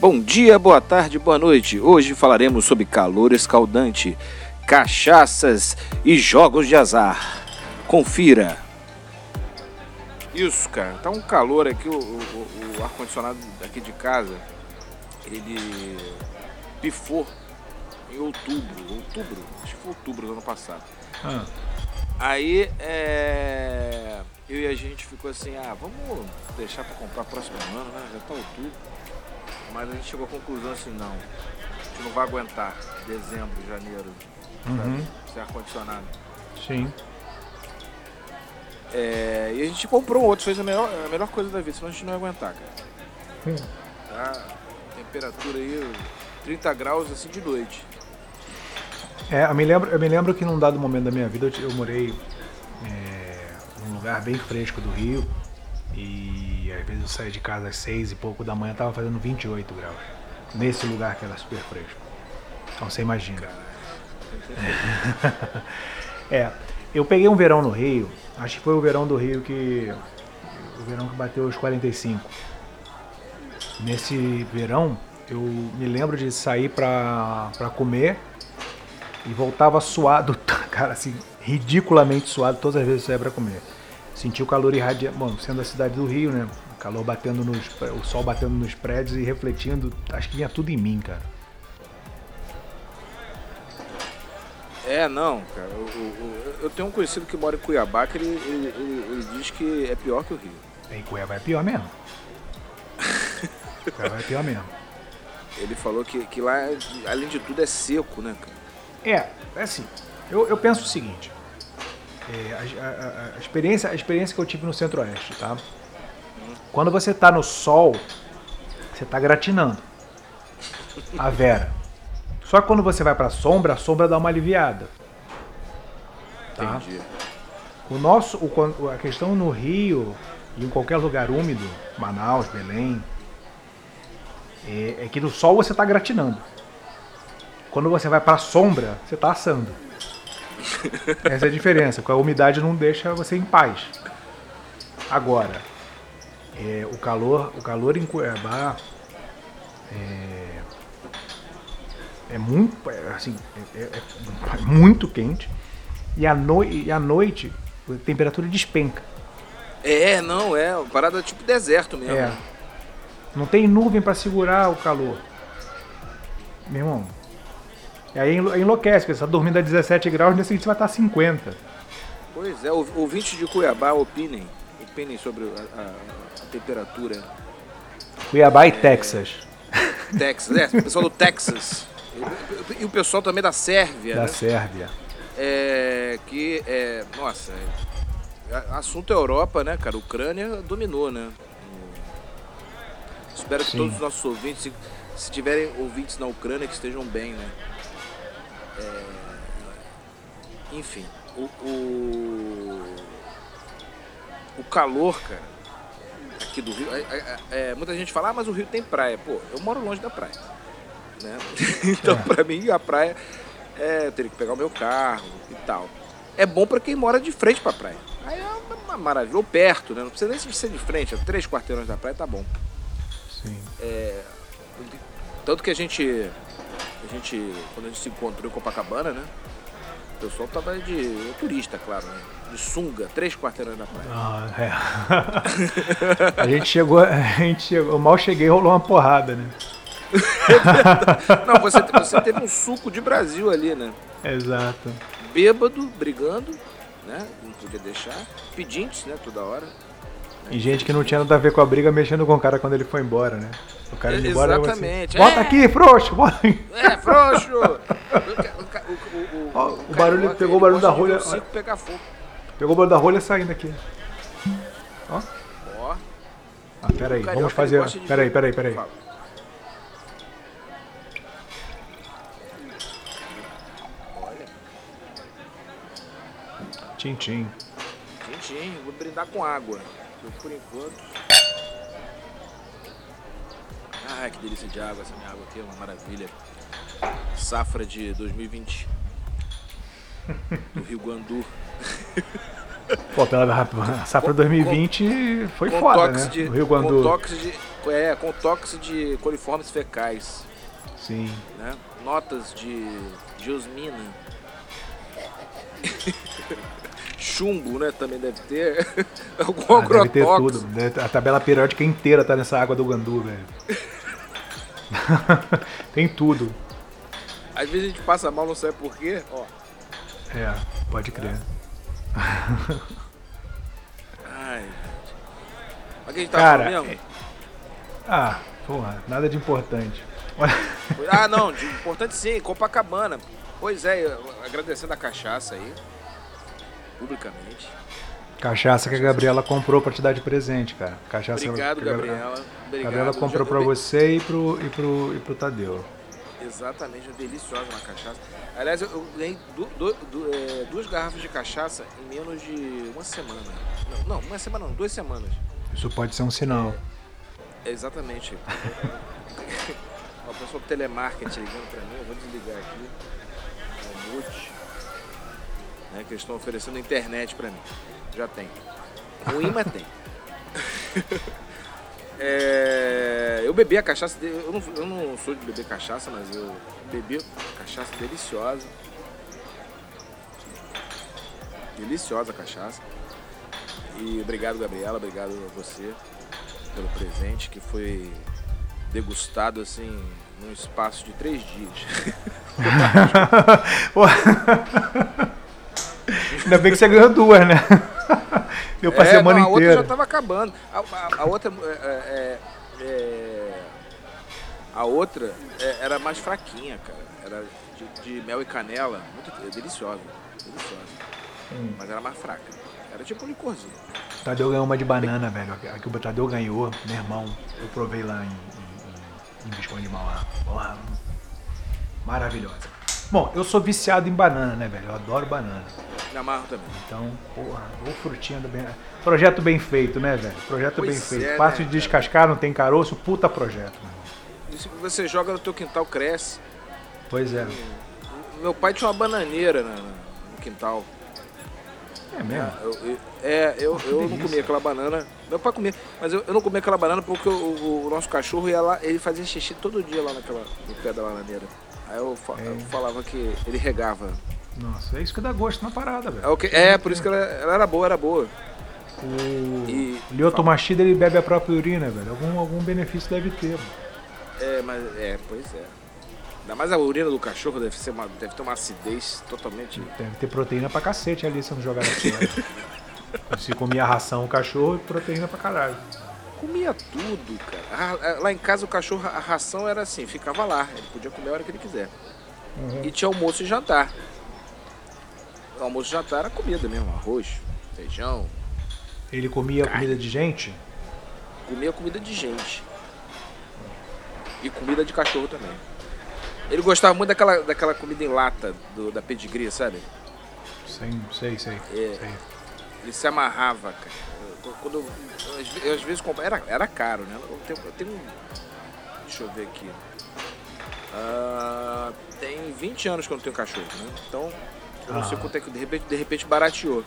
Bom dia, boa tarde, boa noite. Hoje falaremos sobre calor escaldante, cachaças e jogos de azar. Confira. Isso, cara. Tá um calor aqui, o, o, o ar-condicionado aqui de casa, ele pifou em outubro. Outubro? Acho que foi outubro do ano passado. Ah, Aí, é... eu e a gente ficou assim, ah, vamos deixar pra comprar próximo ano, né? Já tá outubro. Mas a gente chegou à conclusão assim, não, a gente não vai aguentar dezembro, janeiro, Uhum. Sem ar-condicionado. sim. É, e a gente comprou um outro, fez a melhor, a melhor coisa da vida, senão a gente não ia aguentar, cara. Hum. Tá? Temperatura aí, 30 graus assim de noite. É, eu me lembro, eu me lembro que num dado momento da minha vida eu, eu morei é, num lugar bem fresco do Rio e às vezes eu saía de casa às seis e pouco da manhã tava fazendo 28 graus. Nesse lugar que era super fresco. Então você imagina. É, eu peguei um verão no Rio, acho que foi o verão do Rio que. O verão que bateu os 45. Nesse verão, eu me lembro de sair pra, pra comer e voltava suado, cara, assim, ridiculamente suado todas as vezes que eu saía pra comer. Senti o calor irradiando, bom, sendo a cidade do Rio, né? O calor batendo nos. O sol batendo nos prédios e refletindo, acho que vinha tudo em mim, cara. É, não, cara. Eu, eu- eu tenho um conhecido que mora em Cuiabá que ele, ele- ele- ele diz que é pior que o Rio. Em Cuiabá é pior mesmo. Cuiabá é pior mesmo. Ele falou que, que lá, além de tudo, é seco, né, cara? É, é assim. Eu, eu penso o seguinte. É, a, a- a- experiência, a experiência que eu tive no Centro-Oeste, tá? Quando você tá no sol, você tá gratinando. A Vera. Só que quando você vai pra sombra, a sombra dá uma aliviada. Tá? Entendi. O nosso, o a questão no Rio e em qualquer lugar úmido, Manaus, Belém, é, é que no sol você está gratinando. Quando você vai para a sombra, você está assando. Essa é a diferença. Com a umidade não deixa você em paz. Agora, é, o calor, o calor em Cuiabá é, é muito, é, assim, é- é- é muito quente. E à, e à noite a temperatura despenca. É, não, é. Parada tipo deserto mesmo. É. Não tem nuvem para segurar o calor. Meu irmão. E aí enlo- enlouquece, porque você tá dormindo a 17 graus, nesse seguinte você vai estar a 50. Pois é, ou- ouvintes de Cuiabá opinem. Opinem sobre a, a- a temperatura. Cuiabá e Texas. Texas, é, o pessoal do Texas. E, e o pessoal também da Sérvia, Da né? Sérvia. É, que é. Nossa, é, assunto Europa, né, cara? Ucrânia dominou, né? Espero que Sim. todos os nossos ouvintes, se, se tiverem ouvintes na Ucrânia, que estejam bem, né? É, enfim, o, o, o calor, cara, aqui do Rio. é, é, é, muita gente fala, ah, mas o Rio tem praia. Pô, eu moro longe da praia. Né? então, É. pra mim, a praia é, eu teria que pegar o meu carro e tal. É bom pra quem mora de frente pra praia. Aí é uma, maravilha. Ou perto, né? Não precisa nem ser de frente, é três quarteirões da praia tá bom. Sim. Tanto que a gente. A gente. Quando a gente se encontrou em Copacabana, né? O pessoal tava de. turista, claro, né? De sunga, três quarteirões da praia. Ah, é. a gente chegou, a gente chegou, eu mal cheguei e rolou uma porrada, né? Não, você, você teve um suco de Brasil ali, né? Exato. Bêbado, brigando, né? Não podia deixar. Pedintes, né? Toda hora. E gente que não tinha nada a ver com a briga mexendo com o cara quando ele foi embora, né? O cara indo embora Exatamente. Assim, bota É. aqui, frouxo, bota aqui. É, frouxo! O, barulho- pegou o barulho da rolha, pegar fogo. Pegou o barulho da rolha saindo aqui. Ó. Ó, Ah, peraí, o carioca, vamos fazer. gosta de Peraí, ver- peraí, peraí. Fala. Olha, Tchim, tintim, vou brindar com água. Eu, por enquanto. Ai, que delícia de água. Essa minha água aqui é uma maravilha. Safra de 2020. Do Rio Guandu. Pô, pela a safra 2020 foi com foda, né? de, Rio Com Guandu. toques de, É, com toques de coliformes fecais. Sim. Né? Notas de geosmina. Chumbo, né? Também deve ter. Algum Ah, deve ter tudo. A tabela periódica inteira tá nessa água do Gandu, velho. Tem tudo. Às vezes a gente passa mal, não sabe por quê. Ó. É, pode crer. Ai. Mas que a gente tá Cara, falando mesmo? Ah, porra, nada de importante. Ah, não, de importante sim, Copacabana. Pois é, agradecendo a cachaça aí, publicamente. Cachaça que a Gabriela comprou pra te dar de presente, cara. Cachaça Obrigado, que a Gabriela. Obrigado. Gabriela comprou eu- você e pro, e pro, e pro Tadeu. Exatamente, uma deliciosa uma cachaça. Aliás, eu, ganhei du- du- du- é, duas garrafas de cachaça em menos de uma semana. Não, não, uma semana não, duas semanas. Isso pode ser um sinal. É, exatamente. Uma pessoa do telemarketing ligando pra mim, eu vou desligar aqui. É o mute. Né, que eles estão oferecendo internet pra mim. Já tem. Ruim, mas tem. É, eu bebi a cachaça dele. Eu não, eu não sou de beber cachaça, mas eu bebi cachaça deliciosa. Deliciosa a cachaça. E obrigado, Gabriela. Obrigado a você pelo presente que foi degustado assim num espaço de três dias. Ainda bem que você ganhou duas, né? Deu pra É, semana não, a outra inteira. já tava acabando. A, a- a outra é, é, é, a outra é, era mais fraquinha, cara. Era de, de mel e canela, muito é deliciosa, deliciosa. Hum. Mas era mais fraca. Era tipo um licorzinho. Tadeu ganhou uma de banana, velho. A que o Tadeu ganhou, meu irmão, eu provei lá em, em, em Visconde de Mauá. Porra, maravilhosa. Bom, eu sou viciado em banana, né, velho? Eu adoro banana. Me amarro também. Então, porra, ou frutinha do bem. Projeto bem feito, né, velho? Projeto Pois bem feito. é, Fácil né, de cara? descascar, não tem caroço, puta projeto, meu irmão. E se você joga no teu quintal, cresce. Pois é. Meu pai tinha uma bananeira na- na- no quintal. É mesmo? Eu- eu- é, eu, eu não comia aquela banana. Meu pai comia, mas eu, eu não comia aquela banana porque o, o- o nosso cachorro ia lá, ele fazia xixi todo dia lá naquela, no pé da bananeira. Aí eu, fa- É. eu falava que ele regava. Nossa, é isso que dá gosto na parada, É, velho. o que, é por isso que ela, ela era boa, era boa. O E- Liotomachida, ele bebe a própria urina, velho. Algum, algum benefício deve ter, mano. É, mas é, pois é. Ainda mais a urina do cachorro deve, ser uma, deve ter uma acidez totalmente. Deve ter proteína pra cacete ali se não jogar na fora. Se comia ração o cachorro, proteína pra caralho. Comia tudo, cara. A- a- Lá em casa o cachorro, a ração era assim, ficava lá. Ele podia comer a hora que ele quiser. Uhum. E tinha almoço e jantar. O almoço e jantar era comida mesmo, arroz, feijão, Ele comia comida de gente? comia comida de gente. E comida de cachorro também. Ele gostava muito daquela, daquela comida em lata, do- da pedigree, sabe? Sei, sei, sei. É. sei. Ele se amarrava, cara. Quando eu, eu, às vezes comprava. Era, era caro, né? Eu tenho, eu tenho um. Deixa eu ver aqui. Ah, tem 20 anos que eu não tenho cachorro, né? Então, eu não sei Aham. quanto é que de repente, de repente barateou.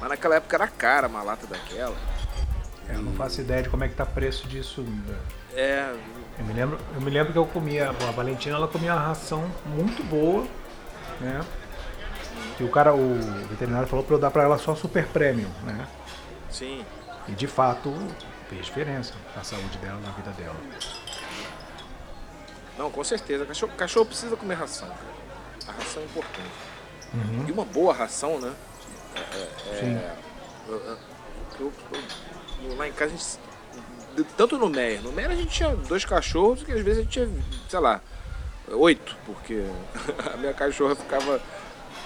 Mas naquela época era cara uma lata daquela. É, Eu não faço ideia de como é que tá o preço disso. velho. É. Eu me lembro, eu me lembro que eu comia, a Valentina ela comia uma ração muito boa, né? E o cara, o veterinário falou pra eu dar pra ela só super premium, né? Sim. E de fato fez diferença na saúde dela, na vida dela. Não, com certeza. Cachorro, cachorro precisa comer ração, cara. A ração é importante. Uhum. E uma boa ração, né? É, Sim. Eu- eu- eu- eu- lá em casa a gente. Tanto no Meyer. No Meyer a gente tinha dois cachorros que às vezes a gente tinha, sei lá, oito, porque a minha cachorra ficava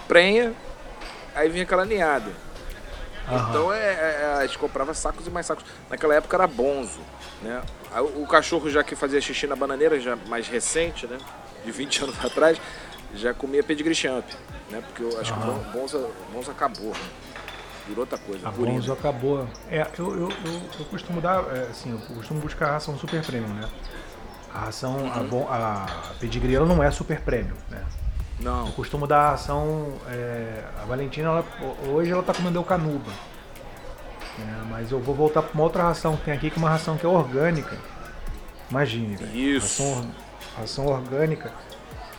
prenha, aí vinha aquela ninhada. Aham. Então é, é, a gente comprava sacos e mais sacos. Naquela época era bonzo, né? O cachorro já que fazia xixi na bananeira, já mais recente, né? De 20 anos atrás, já comia pedigree champ, né? Porque eu acho que o Aham. bon- bonzo, bonzo acabou, né? Virou outra coisa. A. Bonzo acabou. É, eu, eu, eu, eu costumo dar, é, assim, eu costumo buscar a ração super premium, né? A ração, a, bon, a pedigree ela não é super premium, né? Não, Eu costumo dar ração, é, a Valentina, ela, hoje ela tá comendo Canuba. Né? Mas eu vou voltar para uma outra ração que tem aqui, que é uma ração que é orgânica. Imagine, velho. Isso. Ração, ração orgânica.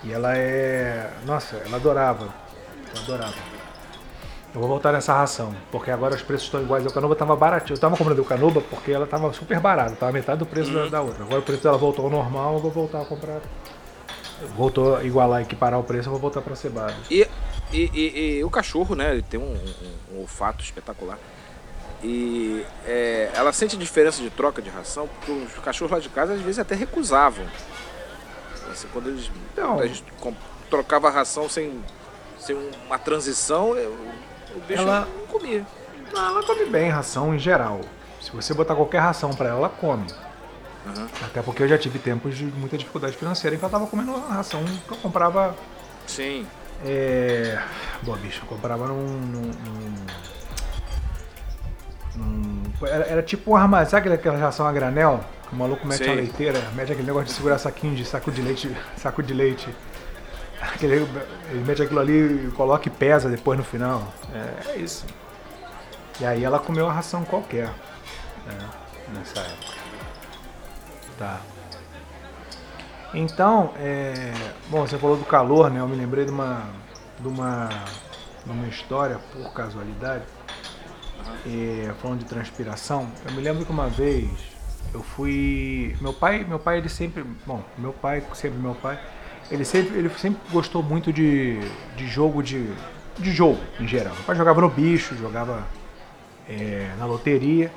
E ela é. Nossa, ela adorava. Eu adorava. Eu vou voltar nessa ração, porque agora os preços estão iguais. O Canoba tava baratinho. Eu tava comprando o Canoba porque ela tava super barata, tava metade do preço da, da outra. Agora o preço dela voltou ao normal, eu vou voltar a comprar. Voltou a igualar, equiparar o preço, eu vou voltar pra cebada. E, e, e- e o cachorro, né? Ele tem um, um- um olfato espetacular. E é, ela sente a diferença de troca de ração, porque os cachorros lá de casa às vezes até recusavam. Assim, quando eles. Então- a gente trocava a ração sem, sem uma transição, eu- o bicho Ela- não comia. Ela come bem ração em geral. Se você botar qualquer ração pra ela, ela come. Aham. Até porque eu já tive tempos de muita dificuldade financeira em que ela tava comendo uma ração que eu comprava. Sim. É. Boa, bicho, eu comprava num. num- num- era, era tipo um armazém. Sabe aquela- ração a granel? Que o maluco mete Sei. uma leiteira, mete aquele negócio de segurar saquinho de saco de leite. Saco de leite. Aquele, ele mete aquilo ali, coloca e pesa depois no final. É, é isso. E aí ela comeu uma ração qualquer. né, nessa época. Tá. Então, é, bom, você falou do calor, né? Eu me lembrei de uma, de uma, de uma história, por casualidade, é, falando de transpiração. Eu me lembro que uma vez eu fui, meu pai, meu pai ele sempre, bom, meu pai sempre meu pai, ele sempre, ele sempre gostou muito de, de jogo de, de jogo em geral. Meu pai jogava no bicho, jogava é, na loteria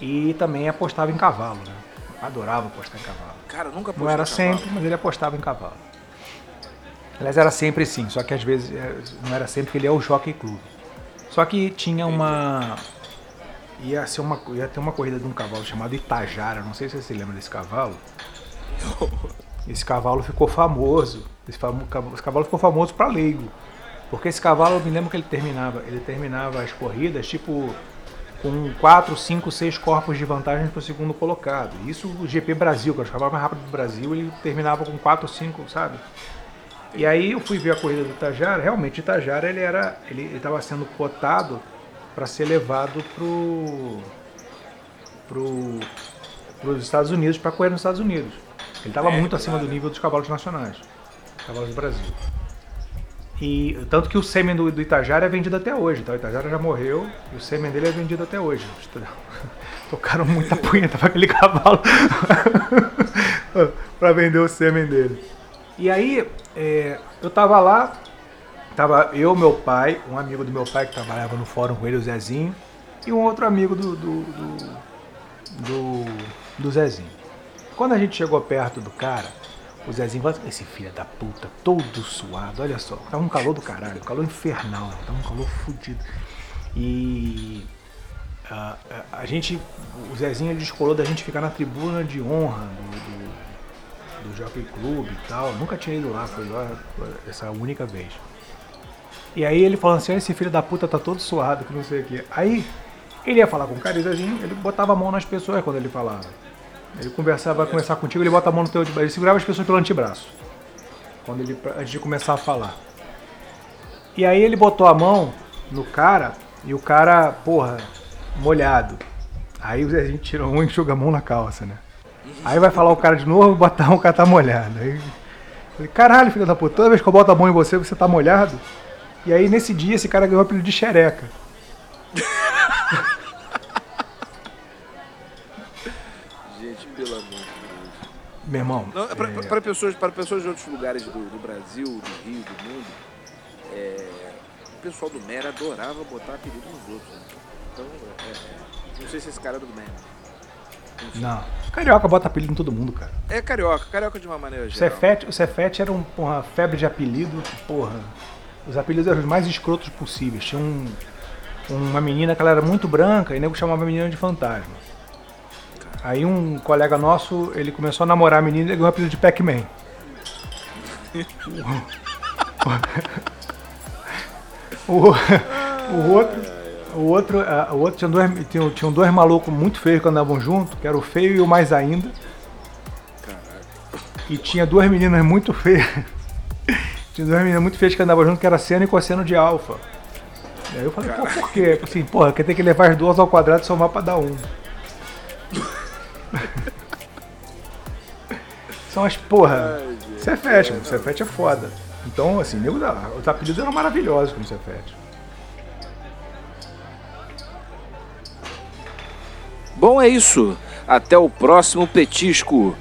e também apostava em cavalo, né? Adorava apostar em cavalo. Cara, nunca Não era apostei em cavalo. sempre, mas ele apostava em cavalo. Aliás, era sempre sim, só que às vezes é, não era sempre que ele é o Jockey Club. Só que tinha uma. Ia, ser uma, ia ter uma corrida de um cavalo chamado Itajara, não sei se você se lembra desse cavalo. Esse cavalo ficou famoso. Esse, famo- cavalo- esse cavalo ficou famoso para leigo. Porque esse cavalo, eu me lembro que ele terminava, ele terminava as corridas, tipo, com 4, 5, 6 corpos de vantagem para o segundo colocado. Isso o GP Brasil, que era o cavalo mais rápido do Brasil, ele terminava com 4, 5, sabe? E aí eu fui ver a corrida do Itajara, realmente o Itajara ele era, ele estava sendo cotado para ser levado pro pro os Estados Unidos para correr nos Estados Unidos. Ele estava É, muito acima do nível dos cavalos nacionais, cavalos do Brasil. E tanto que o sêmen do, do Itajara é vendido até hoje, tá? O Itajara já morreu e o sêmen dele é vendido até hoje. Tocaram muita punheta para aquele cavalo para vender o sêmen dele. E aí, é, eu tava lá, tava eu, meu pai, um amigo do meu pai que trabalhava no fórum com ele, o Zezinho, e um outro amigo do, do, do, do, do Zezinho. Quando a gente chegou perto do cara, o Zezinho assim, esse filho da puta, todo suado, olha só, tava um calor do caralho, calor infernal, tava um calor fudido. E a, a- a gente, o Zezinho ele descolou da gente ficar na tribuna de honra do, do, do Jockey Club e tal. Nunca tinha ido lá, foi lá essa única vez. E aí ele falou assim, "Ah, esse filho da puta tá todo suado, que não sei o quê. Aí ele ia falar com o cara o Zezinho, ele botava a mão nas pessoas quando ele falava. Ele conversava, vai conversar contigo, ele bota a mão no teu antebraço, ele segurava as pessoas pelo antebraço. Quando ele, antes de começar a falar. E aí ele botou a mão no cara e o cara, porra, molhado. Aí o Zezinho tira um e enxuga a mão na calça, né? Aí vai falar o cara de novo, botar a o cara tá molhado. Aí, falei, caralho, filho da puta, toda vez que eu boto a mão em você, você tá molhado. E aí nesse dia esse cara ganhou o apelido de xereca. Gente, pelo amor de Deus. Meu irmão. É pra- é, para, pessoas, para pessoas de outros lugares do, do Brasil, do Rio, do mundo, é, o pessoal do Mera adorava botar apelido nos outros. né? Então, é, é, não sei se esse cara é do Mera. Não. Carioca bota apelido em todo mundo, cara. É carioca, carioca de uma maneira O geral. Cefete, o Cefete era um, uma febre de apelido, porra. Os apelidos eram os mais escrotos possíveis. Tinha um, uma menina que ela era muito branca e nego chamava a menina de fantasma. Aí um colega nosso, ele começou a namorar a menina e ganhou o apelido de Pac-Man. o, o outro, o outro, o outro tinha dois, tinha, tinham dois malucos muito feios que andavam junto, que era o feio e o mais ainda. E tinha duas meninas muito feias. tinha duas meninas muito feias que andavam junto, que era seno e cosseno de alfa. E aí eu falei, pô, por quê? Assim, porra, quer ter que levar as duas ao quadrado e somar pra dar um. são as porra. Cefete, mano. Cefete é foda. Então, assim, nego da- os apelidos eram maravilhosos como Cefete. Bom, é isso. Até o próximo petisco.